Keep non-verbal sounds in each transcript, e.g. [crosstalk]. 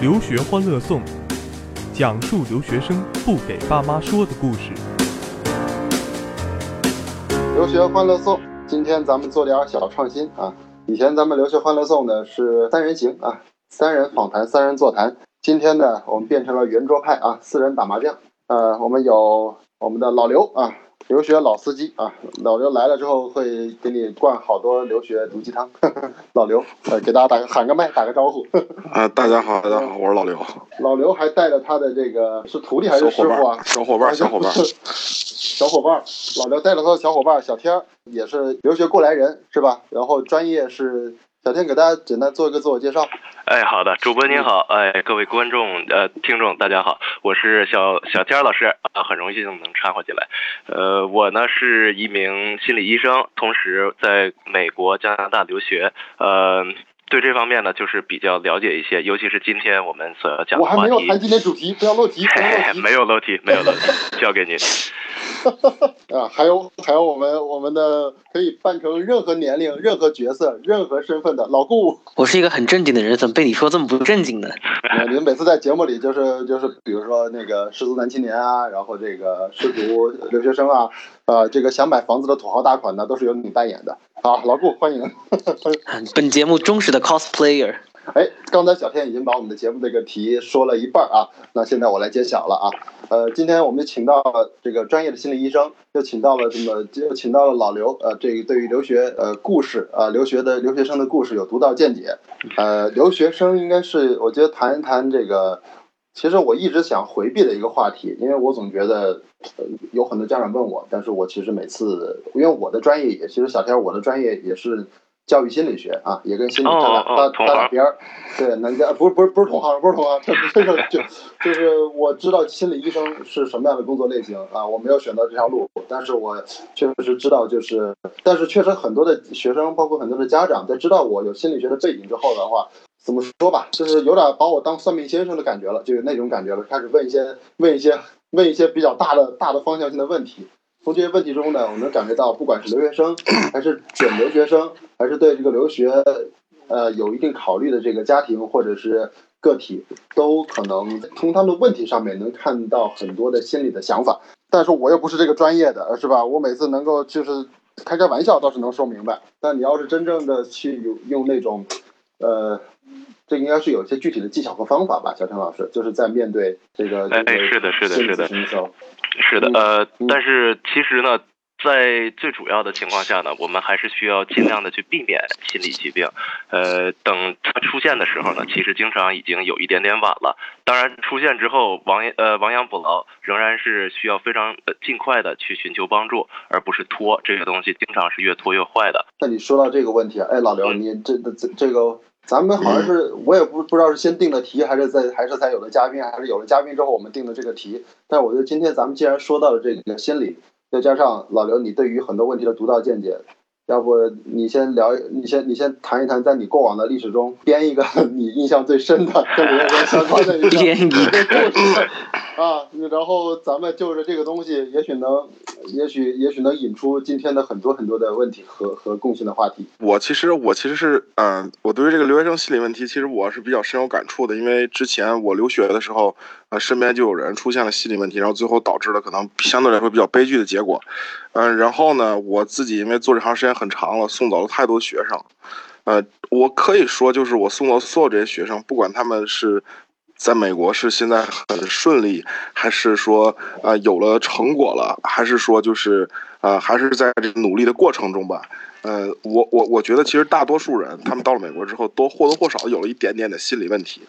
留学欢乐颂，讲述留学生不给爸妈说的故事。留学欢乐颂，今天咱们做点小创新啊！以前咱们留学欢乐颂呢是三人行啊，三人访谈，三人座谈。今天呢，我们变成了圆桌派啊，四人打麻将。呃，我们有我们的老刘啊。留学老司机啊，老刘来了之后会给你灌好多留学毒鸡汤。[laughs] 老刘，呃，给大家打个喊个麦，打个招呼。[laughs] 啊，大家好，大家好，我是老刘。老刘还带着他的这个是徒弟还是师傅啊？小伙伴，小伙伴，小伙伴。[laughs] 老刘带着他的小伙伴小天，也是留学过来人，是吧？然后专业是。小天给大家简单做一个自我介绍。哎，好的，主播您好，哎，各位观众呃听众大家好，我是小小天老师啊，很荣幸能掺和进来。呃，我呢是一名心理医生，同时在美国、加拿大留学，呃，对这方面呢就是比较了解一些，尤其是今天我们所要讲的话题。我还没有谈今天主题，不要漏题。[laughs] 没有漏题，没有漏题，交给您。[laughs] 啊，还有还有我们我们的可以扮成任何年龄、任何角色、任何身份的老顾。[laughs] 我是一个很正经的人，怎么被你说这么不正经呢？你们每次在节目里就是就是，比如说那个失足男青年啊，然后这个失足留学生啊，呃，这个想买房子的土豪大款呢，都是由你扮演的。好，老顾欢迎。[laughs] 本节目忠实的 cosplayer。哎，刚才小天已经把我们的节目这个题说了一半啊，那现在我来揭晓了啊。呃，今天我们请到了这个专业的心理医生，又请到了这么又请到了老刘，呃，这个对于留学呃故事啊，留学的留学生的故事有独到见解。呃，留学生应该是我觉得谈一谈这个，其实我一直想回避的一个话题，因为我总觉得有很多家长问我，但是我其实每次因为我的专业也，其实小天我的专业也是。教育心理学啊，也跟心理搭搭搭搭边儿，对，能家不是不是不是同行，不是同行，这个就 [laughs] 就是我知道心理医生是什么样的工作类型啊，我没有选择这条路，但是我确实知道，就是但是确实很多的学生，包括很多的家长，在知道我有心理学的背景之后的话，怎么说吧，就是有点把我当算命先生的感觉了，就是那种感觉了，开始问一些问一些问一些比较大的大的方向性的问题。从这些问题中呢，我能感觉到，不管是留学生，[coughs] 还是准留学生，还是对这个留学，呃，有一定考虑的这个家庭或者是个体，都可能从他们的问题上面能看到很多的心理的想法。但是我又不是这个专业的，是吧？我每次能够就是开开玩笑，倒是能说明白。但你要是真正的去用用那种，呃，这应该是有一些具体的技巧和方法吧，小陈老师，就是在面对这个哎，是的，是的，是的。是的，呃，但是其实呢，在最主要的情况下呢，我们还是需要尽量的去避免心理疾病。呃，等它出现的时候呢，其实经常已经有一点点晚了。当然，出现之后亡呃亡羊补牢，仍然是需要非常尽快的去寻求帮助，而不是拖这个东西，经常是越拖越坏的。那你说到这个问题，哎，老刘，你这这这个。咱们好像是，我也不不知道是先定的题，还是在还是才有了嘉宾，还是有了嘉宾之后我们定的这个题。但我觉得今天咱们既然说到了这个心理，再加上老刘你对于很多问题的独到见解。要不你先聊，你先你先谈一谈，在你过往的历史中编一个 [laughs] 你印象最深的跟留学相关的一个 [laughs] 故事啊，然后咱们就着这个东西，也许能，也许也许能引出今天的很多很多的问题和和共性的话题。我其实我其实是嗯，我对于这个留学生心理问题，其实我是比较深有感触的，因为之前我留学的时候。啊，身边就有人出现了心理问题，然后最后导致了可能相对来说比较悲剧的结果。嗯，然后呢，我自己因为做这行时间很长了，送走了太多学生。呃，我可以说，就是我送走所有这些学生，不管他们是在美国是现在很顺利，还是说啊有了成果了，还是说就是啊还是在这努力的过程中吧。呃，我我我觉得其实大多数人他们到了美国之后，都或多或少有了一点点的心理问题。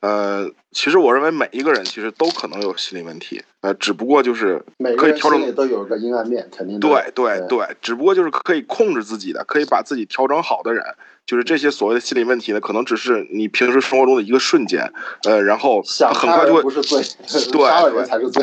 呃，其实我认为每一个人其实都可能有心理问题，呃，只不过就是可以调整，都有个阴暗面，肯定对对对，只不过就是可以控制自己的，可以把自己调整好的人，就是这些所谓的心理问题呢，可能只是你平时生活中的一个瞬间，呃，然后很快就会不是罪，[laughs] 对对才是罪。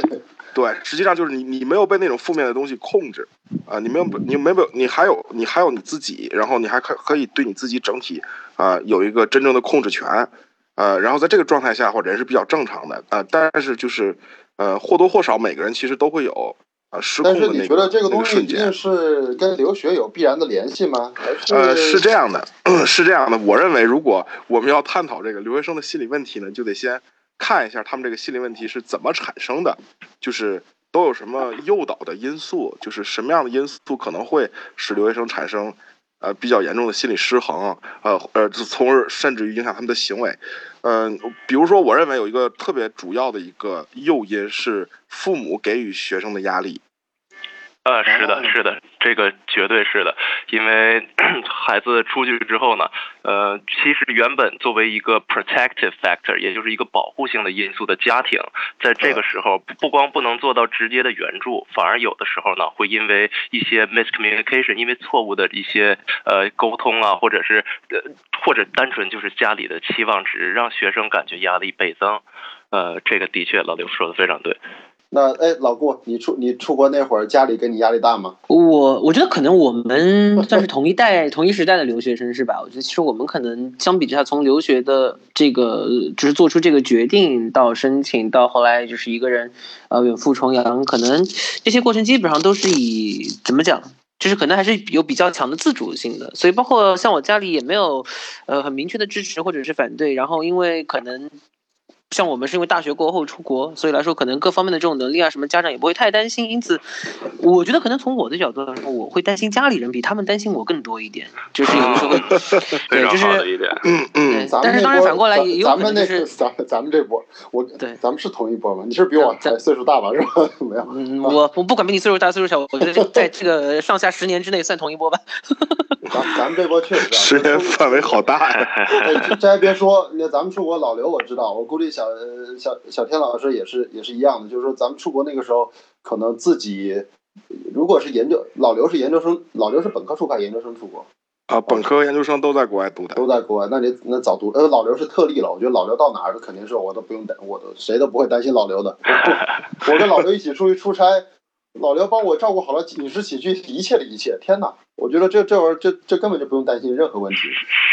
对，实际上就是你，你没有被那种负面的东西控制，啊，你没有，你没有，你还有，你还有你自己，然后你还可可以对你自己整体啊有一个真正的控制权，呃，然后在这个状态下，或人是比较正常的，呃，但是就是，呃，或多或少每个人其实都会有啊失控的那个但是你觉得这个东西一定是跟留学有必然的联系吗？呃，是这样的，[clears throat] 是这样的。我认为，如果我们要探讨这个留学生的心理问题呢，就得先看一下他们这个心理问题是怎么产生的，就是都有什么诱导的因素，就是什么样的因素可能会使留学生产生呃比较严重的心理失衡，呃呃，从而甚至于影响他们的行为。嗯，比如说，我认为有一个特别主要的一个诱因是父母给予学生的压力。呃，是的，是的，这个绝对是的，因为 [clears throat] 孩子出去之后呢，呃，其实原本作为一个 protective factor，也就是一个保护性的因素的家庭，在这个时候不光不能做到直接的援助，反而有的时候呢，会因为一些 miscommunication，因为错误的一些呃沟通啊，或者是呃或者单纯就是家里的期望值，让学生感觉压力倍增。呃，这个的确，老刘说的非常对。那哎，老顾，你出你出国那会儿，家里给你压力大吗？我我觉得可能我们 [laughs] 算是同一代、同一时代的留学生，是吧？我觉得其实我们可能相比之下，从留学的这个就是做出这个决定到申请，到后来就是一个人呃远赴重洋，可能这些过程基本上都是以怎么讲，就是可能还是有比较强的自主性的。所以包括像我家里也没有呃很明确的支持或者是反对，然后因为可能。像我们是因为大学过后出国，所以来说可能各方面的这种能力啊什么，家长也不会太担心。因此，我觉得可能从我的角度来说，我会担心家里人比他们担心我更多一点。就是有的时候，[laughs] 对，就是嗯嗯。但是当然反过来也有可能是咱咱们这波，我对，咱们是同一波吗？你是比我还岁数大吧？是吧？怎么样？嗯，我我不管比你岁数大岁数小，我觉得在这个上下十年之内算同一波吧。咱咱们这波确实十年范围好大呀。这还别说，那咱们出国老刘我知道，我估计。小小小天老师也是也是一样的，就是说咱们出国那个时候，可能自己如果是研究老刘是研究生，老刘是本科出国，研究生出国啊，本科研究生都在国外读的，都在国外。那你那早读，呃，老刘是特例了。我觉得老刘到哪儿，肯定是我都不用担，我都谁都不会担心老刘的。我跟老刘一起出去出差。老刘帮我照顾好了饮食起居一切的一切，天哪！我觉得这这玩意儿，这这根本就不用担心任何问题。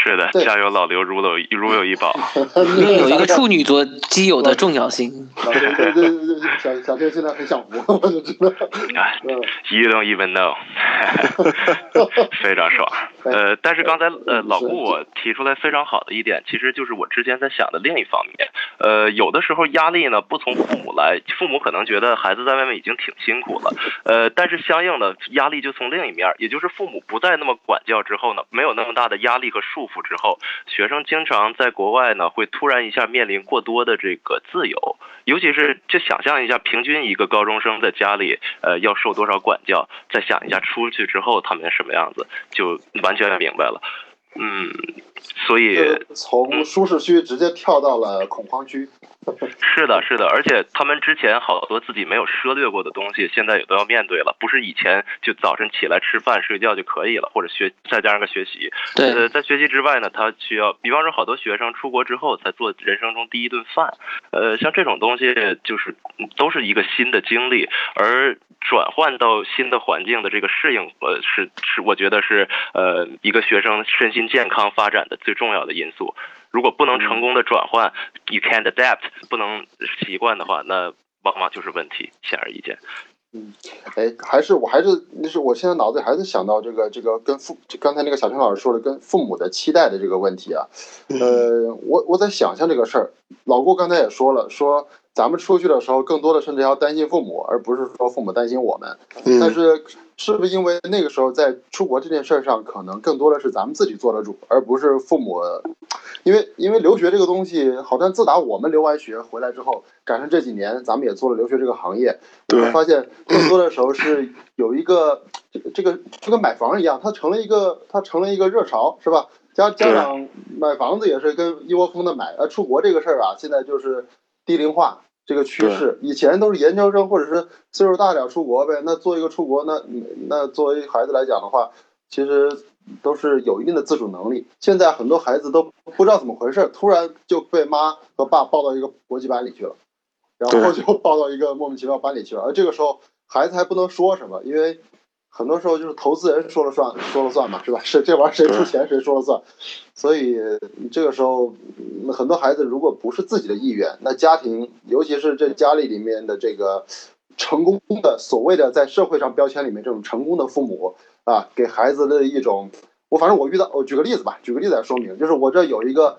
是的，家有老刘如有如有一宝。[laughs] 有一个处女座基友的重要性。[laughs] 对对对对对，小小天现在很享福，我就知道。You don't even know，[laughs] 非常爽。呃，但是刚才呃老顾我提出来非常好的一点，其实就是我之前在想的另一方面。呃，有的时候压力呢不从父母来，父母可能觉得孩子在外面已经挺辛苦了。呃，但是相应的压力就从另一面，也就是父母不再那么管教之后呢，没有那么大的压力和束缚之后，学生经常在国外呢会突然一下面临过多的这个自由，尤其是就想象一下，平均一个高中生在家里呃要受多少管教，再想一下出去之后他们什么样子，就完全明白了。嗯，所以从舒适区直接跳到了恐慌区。[laughs] 是的，是的，而且他们之前好多自己没有涉猎过的东西，现在也都要面对了。不是以前就早晨起来吃饭睡觉就可以了，或者学再加上个学习。对，在学习之外呢，他需要，比方说好多学生出国之后才做人生中第一顿饭。呃，像这种东西就是都是一个新的经历，而转换到新的环境的这个适应，呃，是是，我觉得是呃一个学生身心健康发展的最重要的因素。如果不能成功的转换，you can't adapt，不能习惯的话，那往往就是问题，显而易见。嗯，哎，还是我还是那是我现在脑子里还是想到这个这个跟父刚才那个小陈老师说的跟父母的期待的这个问题啊。[laughs] 呃，我我在想象这个事儿，老郭刚才也说了，说咱们出去的时候更多的甚至要担心父母，而不是说父母担心我们。但是是不是因为那个时候在出国这件事上，可能更多的是咱们自己做的主，而不是父母。因为因为留学这个东西，好像自打我们留完学回来之后，赶上这几年，咱们也做了留学这个行业，我们发现更多的时候是有一个这个这个就跟买房一样，它成了一个它成了一个热潮，是吧？家家长买房子也是跟一窝蜂的买，呃，出国这个事儿啊，现在就是低龄化这个趋势。以前都是研究生或者是岁数大点出国呗，那做一个出国，那那作为孩子来讲的话，其实。都是有一定的自主能力。现在很多孩子都不知道怎么回事，突然就被妈和爸抱到一个国际班里去了，然后就抱到一个莫名其妙班里去了。而这个时候，孩子还不能说什么，因为很多时候就是投资人说了算，说了算嘛，是吧？是这玩意儿谁出钱谁说了算。所以这个时候，很多孩子如果不是自己的意愿，那家庭，尤其是这家里里面的这个成功的所谓的在社会上标签里面这种成功的父母啊，给孩子的一种，我反正我遇到，我举个例子吧，举个例子来说明，就是我这有一个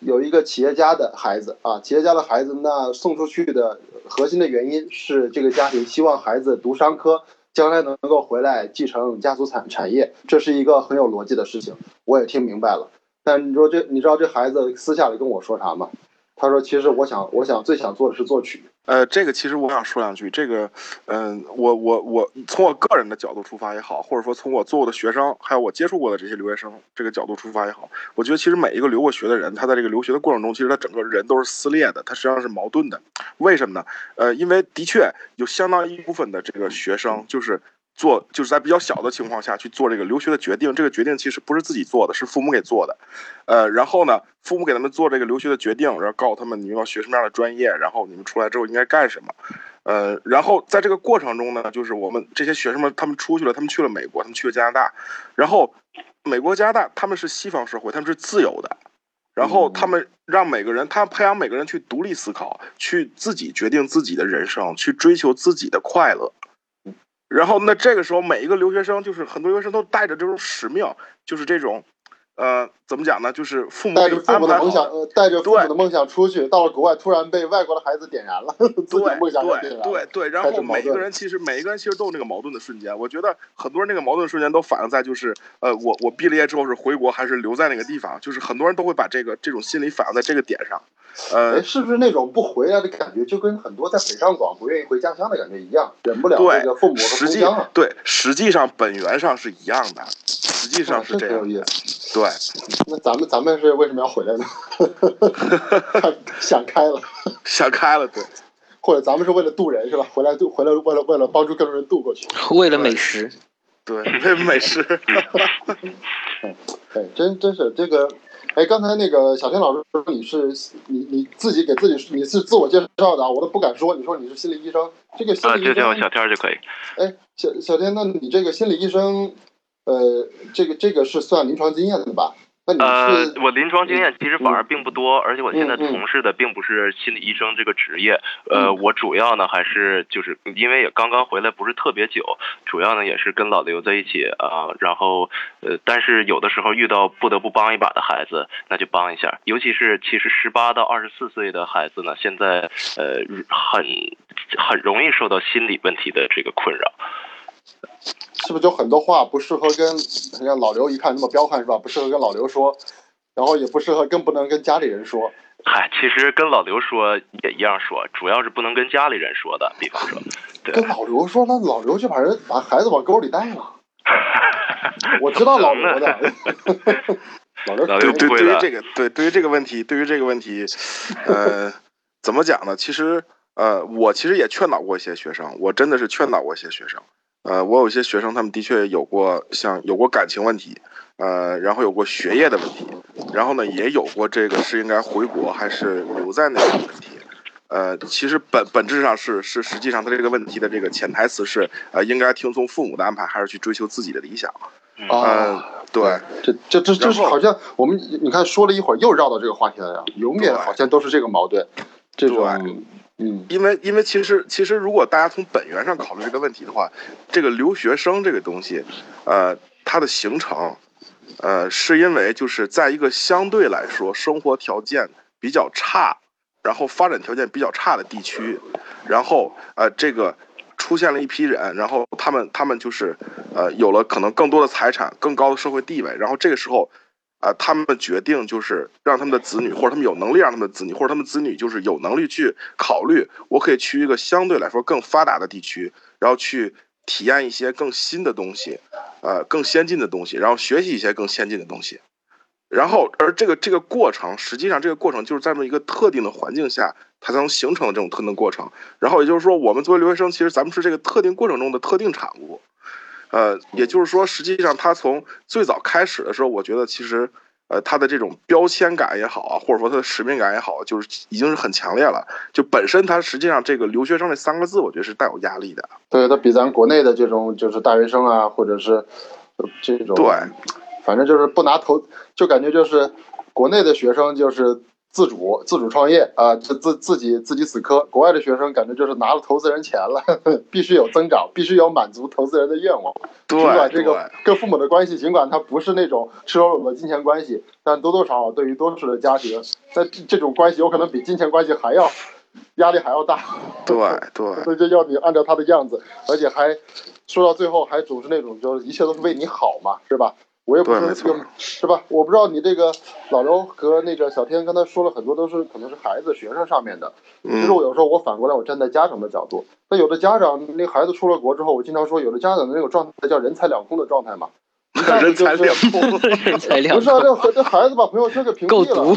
有一个企业家的孩子啊，企业家的孩子，那送出去的核心的原因是这个家庭希望孩子读商科，将来能够回来继承家族产产业，这是一个很有逻辑的事情，我也听明白了。但你说这，你知道这孩子私下里跟我说啥吗？他说：“其实我想，我想最想做的是作曲。”呃，这个其实我想说两句。这个，嗯，我我我从我个人的角度出发也好，或者说从我做过的学生，还有我接触过的这些留学生这个角度出发也好，我觉得其实每一个留过学的人，他在这个留学的过程中，其实他整个人都是撕裂的，他实际上是矛盾的。为什么呢？呃，因为的确有相当一部分的这个学生就是。做就是在比较小的情况下去做这个留学的决定，这个决定其实不是自己做的，是父母给做的。呃，然后呢，父母给他们做这个留学的决定，然后告诉他们你们要学什么样的专业，然后你们出来之后应该干什么。呃，然后在这个过程中呢，就是我们这些学生们他们出去了，他们去了美国，他们去了加拿大，然后美国、加拿大他们是西方社会，他们是自由的，然后他们让每个人，他培养每个人去独立思考，去自己决定自己的人生，去追求自己的快乐。然后，那这个时候，每一个留学生，就是很多留学生都带着这种使命，就是这种。呃，怎么讲呢？就是父母带着父母的梦想，呃，带着父母的梦想出去，到了国外，突然被外国的孩子点燃了，[laughs] 自己梦想点燃了。对对对，然后每一个人其实每一个人其实都有那个矛盾的瞬间。我觉得很多人那个矛盾瞬间都反映在就是，呃，我我毕了业之后是回国还是留在那个地方？就是很多人都会把这个这种心理反映在这个点上。呃，是不是那种不回来的感觉，就跟很多在北上广不愿意回家乡的感觉一样，忍不了这个父母的故乡啊？对，实际上本源上是一样的，实际上是这样。[laughs] 对，那咱们咱们是为什么要回来呢？[laughs] 想开了，想开了，对。或者咱们是为了渡人是吧？回来渡回来为了为了帮助更多人渡过去。为了美食，对，为了美食。[laughs] 哎，真真是这个。哎，刚才那个小天老师说你是你你自己给自己你是自我介绍的啊，我都不敢说。你说你是心理医生，这个心理医生就叫我小天就可以。哎，小小天，那你这个心理医生，呃，这个这个是算临床经验的吧？呃，我临床经验其实反而并不多，而且我现在从事的并不是心理医生这个职业。呃，我主要呢还是就是因为也刚刚回来，不是特别久，主要呢也是跟老刘在一起啊。然后呃，但是有的时候遇到不得不帮一把的孩子，那就帮一下。尤其是其实十八到二十四岁的孩子呢，现在呃很很容易受到心理问题的这个困扰。是不是就很多话不适合跟像老刘一看那么彪悍是吧？不适合跟老刘说，然后也不适合，更不能跟家里人说。嗨，其实跟老刘说也一样说，主要是不能跟家里人说的。比方说，[laughs] 跟老刘说，那老刘就把人把孩子往沟里带了。我知道老刘的。[laughs] [laughs] 老刘对对对于这个对对于这个问题对于这个问题，呃，怎么讲呢？其实呃，我其实也劝导过一些学生，我真的是劝导过一些学生。呃，我有一些学生，他们的确有过像有过感情问题，呃，然后有过学业的问题，然后呢，也有过这个是应该回国还是留在那的问题。呃，其实本本质上是是实际上他这个问题的这个潜台词是呃，应该听从父母的安排，还是去追求自己的理想？啊，对，这这这这是好像我们你看说了一会儿又绕到这个话题来了，永远好像都是这个矛盾，这种。嗯，因为因为其实其实如果大家从本源上考虑这个问题的话，这个留学生这个东西，呃，它的形成，呃，是因为就是在一个相对来说生活条件比较差，然后发展条件比较差的地区，然后呃这个出现了一批人，然后他们他们就是呃有了可能更多的财产、更高的社会地位，然后这个时候。啊，他们决定就是让他们的子女，或者他们有能力让他们的子女，或者他们子女就是有能力去考虑，我可以去一个相对来说更发达的地区，然后去体验一些更新的东西，呃，更先进的东西，然后学习一些更先进的东西，然后而这个这个过程，实际上这个过程就是在这么一个特定的环境下，它才能形成这种特定过程。然后也就是说，我们作为留学生，其实咱们是这个特定过程中的特定产物。呃，也就是说，实际上他从最早开始的时候，我觉得其实，呃，他的这种标签感也好啊，或者说他的使命感也好，就是已经是很强烈了。就本身他实际上这个留学生这三个字，我觉得是带有压力的。对他比咱国内的这种就是大学生啊，或者是这种，对，反正就是不拿头，就感觉就是国内的学生就是自主自主创业啊，自自自己自己死磕。国外的学生感觉就是拿了投资人钱了，呵 [laughs] 呵必须有增长，必须要满足投资人的愿望。尽管这个跟父母的关系，尽管他不是那种赤裸裸的金钱关系，但多多少少对于多数的家庭，在这种关系有可能比金钱关系还要压力还要大。对对，[laughs] 所以就要你按照他的样子，而且还说到最后还总是那种就是一切都是为你好嘛，是吧？我也不是是吧？我不知道你这个老刘和那个小天刚才说了很多，都是可能是孩子、学生上面的。其实我有时候我反过来，我站在家长的角度，那有的家长那孩子出了国之后，我经常说，有的家长的那种状态叫人财两空的状态嘛。[laughs] 人财两空，人财两空。不是啊，这这孩子把朋友圈给屏蔽了，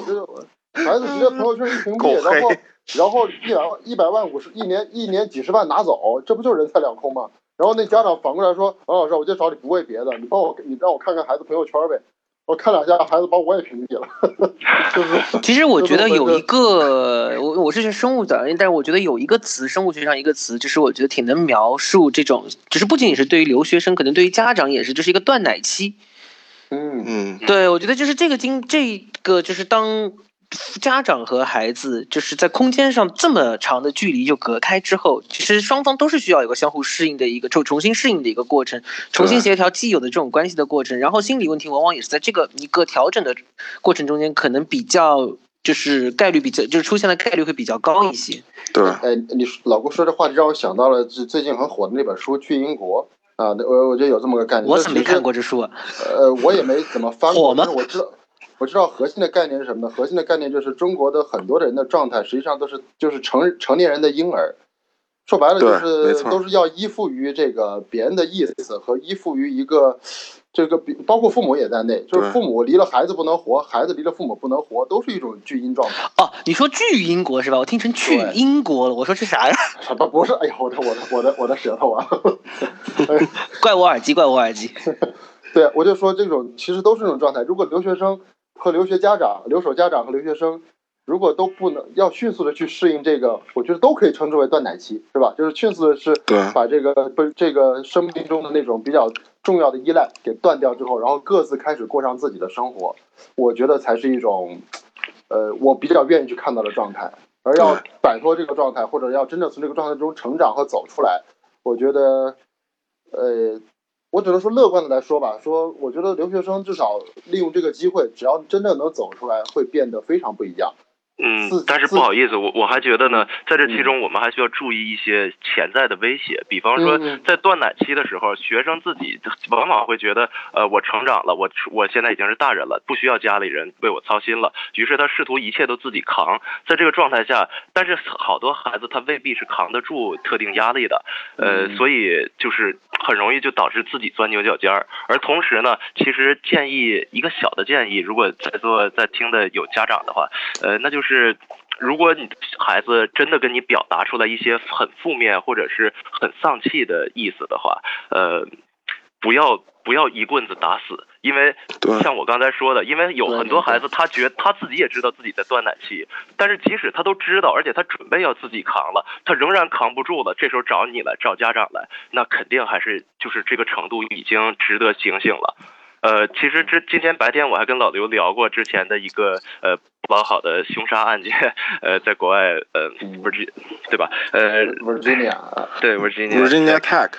孩子直接朋友圈一屏蔽，然后然后一百万、一百万、五十一年一年几十万拿走，这不就是人财两空吗？然后那家长反过来说：“王老师，我就找你不为别的，你帮我，你让我看看孩子朋友圈呗。我看两下，孩子把我也屏蔽了。[laughs] 就是，[laughs] 其实我觉得有一个，我我是学生物的，但是我觉得有一个词，生物学上一个词，就是我觉得挺能描述这种，就是不仅仅是对于留学生，可能对于家长也是，就是一个断奶期。嗯嗯，对，我觉得就是这个经，这个就是当。家长和孩子就是在空间上这么长的距离就隔开之后，其实双方都是需要一个相互适应的一个重重新适应的一个过程，重新协调既有的这种关系的过程。然后心理问题往往也是在这个一个调整的过程中间，可能比较就是概率比较就是出现的概率会比较高一些。对，哎，你老郭说这话让我想到了最最近很火的那本书《去英国》啊，我我觉得有这么个概念。我怎么没看过这书啊？呃，我也没怎么翻过，但是我知道。我知道核心的概念是什么呢？核心的概念就是中国的很多人的状态，实际上都是就是成成年人的婴儿，说白了就是都是要依附于这个别人的意思和依附于一个这个比包括父母也在内，就是父母离了孩子不能活，孩子离了父母不能活，都是一种巨婴状态。哦，你说巨婴国是吧？我听成去英国了。我说这啥呀？什么不是？哎呀，我的我的我的我的舌头啊！[laughs] 怪我耳机，怪我耳机。[laughs] 对，我就说这种其实都是这种状态。如果留学生。和留学家长、留守家长和留学生，如果都不能要迅速的去适应这个，我觉得都可以称之为断奶期，是吧？就是迅速的是把这个不这个生命中的那种比较重要的依赖给断掉之后，然后各自开始过上自己的生活，我觉得才是一种，呃，我比较愿意去看到的状态。而要摆脱这个状态，或者要真正从这个状态中成长和走出来，我觉得，呃。我只能说乐观的来说吧，说我觉得留学生至少利用这个机会，只要真正能走出来，会变得非常不一样。嗯，但是不好意思，我我还觉得呢，在这其中我们还需要注意一些潜在的威胁，比方说在断奶期的时候，学生自己往往会觉得，呃，我成长了，我我现在已经是大人了，不需要家里人为我操心了，于是他试图一切都自己扛。在这个状态下，但是好多孩子他未必是扛得住特定压力的，呃，所以就是很容易就导致自己钻牛角尖儿。而同时呢，其实建议一个小的建议，如果在座在听的有家长的话，呃，那就是。是，如果你孩子真的跟你表达出来一些很负面或者是很丧气的意思的话，呃，不要不要一棍子打死，因为像我刚才说的，因为有很多孩子他觉他自己也知道自己在断奶期，但是即使他都知道，而且他准备要自己扛了，他仍然扛不住了，这时候找你来找家长来，那肯定还是就是这个程度已经值得警醒了。呃，其实这今天白天我还跟老刘聊过之前的一个呃不老好的凶杀案件，呃，在国外呃不是对吧？呃，Virginia，对 Virginia，Virginia Tech，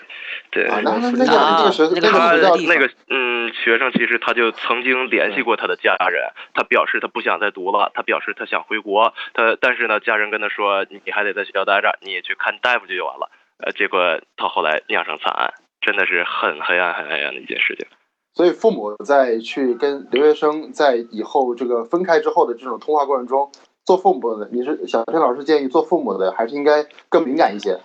对，那那那个那个学那个那个嗯学生其实他就曾经联系过他的家人，他表示他不想再读了，他表示他想回国，他但是呢家人跟他说你还得在学校待着，你也去看大夫就完了，呃，结果他后来酿成惨案，真的是很黑暗很黑暗的一件事情。所以父母在去跟留学生在以后这个分开之后的这种通话过程中，做父母的，你是小天老师建议做父母的还是应该更敏感一些？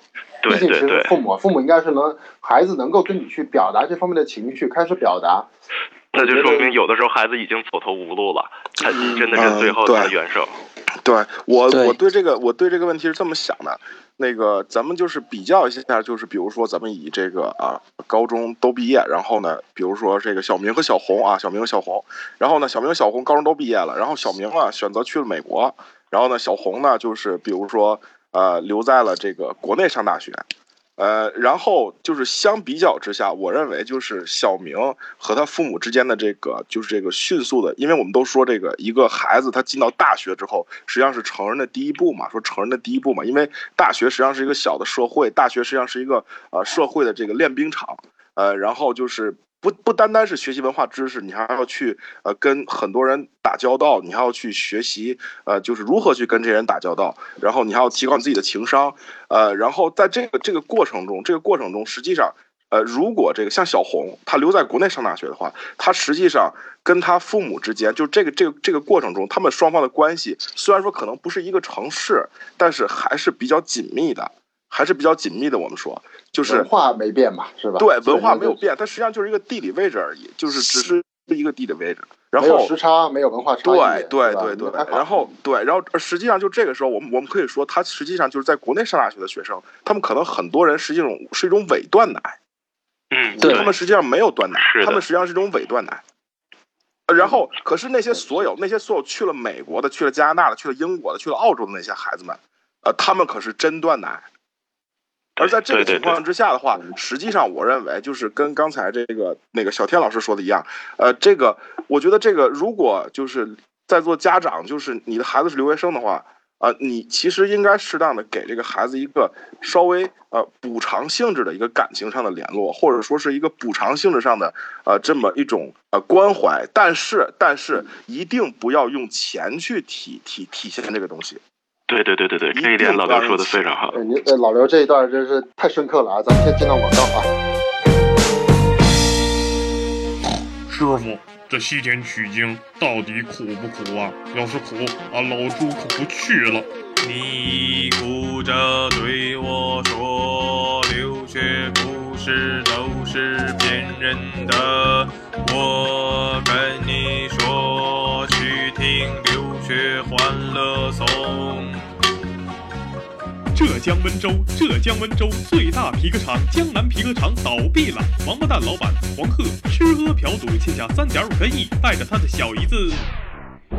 毕竟是父母，父母应该是能孩子能够跟你去表达这方面的情绪，开始表达。那就说明有的时候孩子已经走投无路了，他真的是最后的元首。对我，我对这个我对这个问题是这么想的。那个，咱们就是比较一下，就是比如说，咱们以这个啊，高中都毕业，然后呢，比如说这个小明和小红啊，小明和小红，然后呢，小明和小红高中都毕业了，然后小明啊选择去了美国，然后呢，小红呢就是比如说呃留在了这个国内上大学，呃，然后就是相比较之下，我认为就是小明和他父母之间的这个就是这个迅速的，因为我们都说这个一个孩子他进到大学之后，实际上是成人的第一步嘛，说成人的第一步嘛，因为大学实际上是一个小的社会，大学实际上是一个呃社会的这个练兵场，呃，然后就是。不不单单是学习文化知识，你还要去呃跟很多人打交道，你还要去学习呃就是如何去跟这些人打交道，然后你还要提高你自己的情商，呃，然后在这个这个过程中，这个过程中实际上呃如果这个像小红她留在国内上大学的话，她实际上跟她父母之间就这个这个这个过程中，他们双方的关系虽然说可能不是一个城市，但是还是比较紧密的。还是比较紧密的，我们说，就是文化没变嘛，是吧？对，文化没有变，它实际上就是一个地理位置而已，就是只是一个地理位置。然后时差，没有文化差异。对对对对。然后对，然后实际上就这个时候，我们我们可以说，他实际上就是在国内上大学的学生，他们可能很多人实际上是一种伪断奶。嗯，对。他们实际上没有断奶，他们实际上是一种伪断奶。然后，可是那些所有那些所有去了美国的、去了加拿大的、去了英国的、去了澳洲的那些孩子们，呃，他们可是真断奶。而在这个情况之下的话，实际上我认为就是跟刚才这个那个小天老师说的一样，呃，这个我觉得这个如果就是在做家长，就是你的孩子是留学生的话，啊，你其实应该适当的给这个孩子一个稍微呃补偿性质的一个感情上的联络，或者说是一个补偿性质上的呃这么一种呃关怀，但是但是一定不要用钱去体体体现这个东西。对对对对对，这一点老刘说的非常好。您呃，老刘这一段真是太深刻了啊！咱们先进到广告啊。师傅，这西天取经到底苦不苦啊？要是苦，俺老朱可不去了。你哭着对我说，留学不是都是骗人的。江温州，浙江温州最大皮革厂江南皮革厂倒闭了。王八蛋老板黄鹤吃喝嫖赌欠下三点五个亿，带着他的小姨子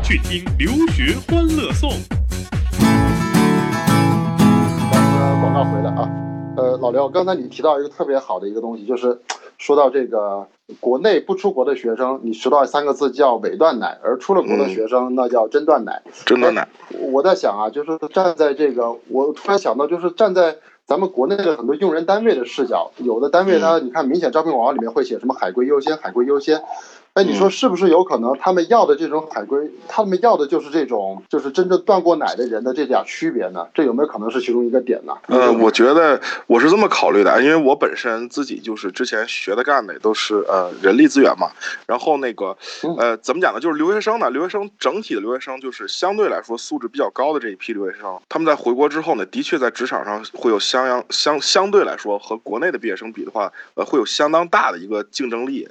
去听留学欢乐颂。广告回来啊，呃，老刘，刚才你提到一个特别好的一个东西，就是说到这个国内不出国的学生，你学到三个字叫伪断奶，而出了国的学生那叫真断奶。真断奶。我在想啊，就是站在这个，我突然想到，就是站在咱们国内的很多用人单位的视角，有的单位它，你看明显招聘广告里面会写什么海归优先，海归优先。哎，你说是不是有可能他们要的这种海归，他们要的就是这种，就是真正断过奶的人的这点区别呢？这有没有可能是其中一个点呢？呃，我觉得我是这么考虑的，因为我本身自己就是之前学的干的也都是呃人力资源嘛，然后那个呃怎么讲呢？就是留学生呢，留学生整体的留学生就是相对来说素质比较高的这一批留学生，他们在回国之后呢，的确在职场上会有相相相相对来说和国内的毕业生比的话，呃会有相当大的一个竞争力。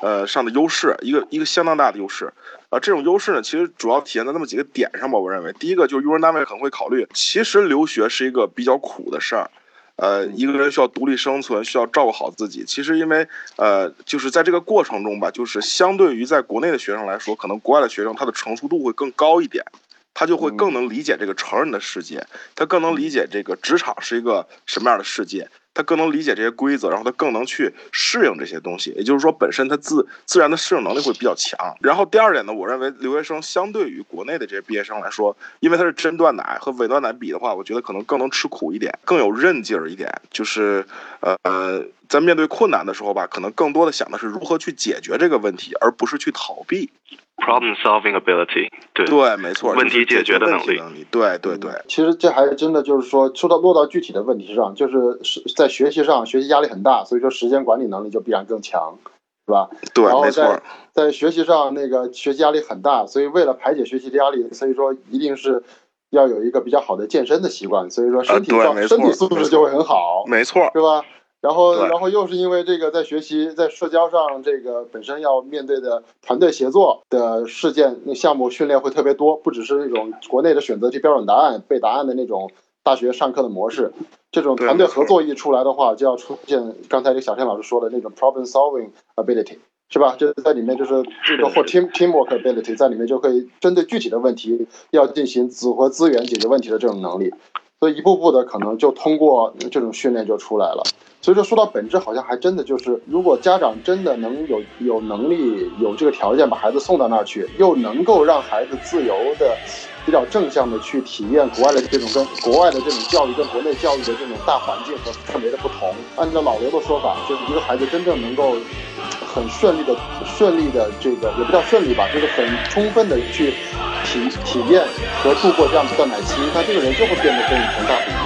呃，上的优势，一个一个相当大的优势，啊，这种优势呢，其实主要体现在那么几个点上吧。我认为，第一个就是用人单位很会考虑，其实留学是一个比较苦的事儿，呃，一个人需要独立生存，需要照顾好自己。其实因为，呃，就是在这个过程中吧，就是相对于在国内的学生来说，可能国外的学生他的成熟度会更高一点，他就会更能理解这个成人的世界，他更能理解这个职场是一个什么样的世界。他更能理解这些规则，然后他更能去适应这些东西，也就是说，本身他自自然的适应能力会比较强。然后第二点呢，我认为留学生相对于国内的这些毕业生来说，因为他是真断奶和伪断奶比的话，我觉得可能更能吃苦一点，更有韧劲儿一点。就是呃呃，在面对困难的时候吧，可能更多的想的是如何去解决这个问题，而不是去逃避。Problem solving ability，对对，没错，问题解决的能力，对对对。其实这还真的就是说，说到落到具体的问题上，就是是在学习上，学习压力很大，所以说时间管理能力就必然更强，是吧？对，没错。在学习上，那个学习压力很大，所以为了排解学习的压力，所以说一定是要有一个比较好的健身的习惯，所以说身体状身体素质就会很好，没错，是吧？然后，然后又是因为这个，在学习、在社交上，这个本身要面对的团队协作的事件、那项目训练会特别多，不只是那种国内的选择题标准答案、背答案的那种大学上课的模式，这种团队合作一出来的话，就要出现刚才这小天老师说的那种 problem solving ability，是吧？就是在里面就是这个或 team teamwork ability，在里面就可以针对具体的问题要进行组合资源解决问题的这种能力。所以一步步的可能就通过这种训练就出来了。所以说说到本质，好像还真的就是，如果家长真的能有有能力、有这个条件把孩子送到那儿去，又能够让孩子自由的、比较正向的去体验国外的这种跟国外的这种教育跟国内教育的这种大环境和氛围的不同。按照老刘的说法，就是一个孩子真正能够很顺利的、顺利的这个也不叫顺利吧，就是很充分的去体体验和度过这样的断奶期，那这个人就会变得更强大。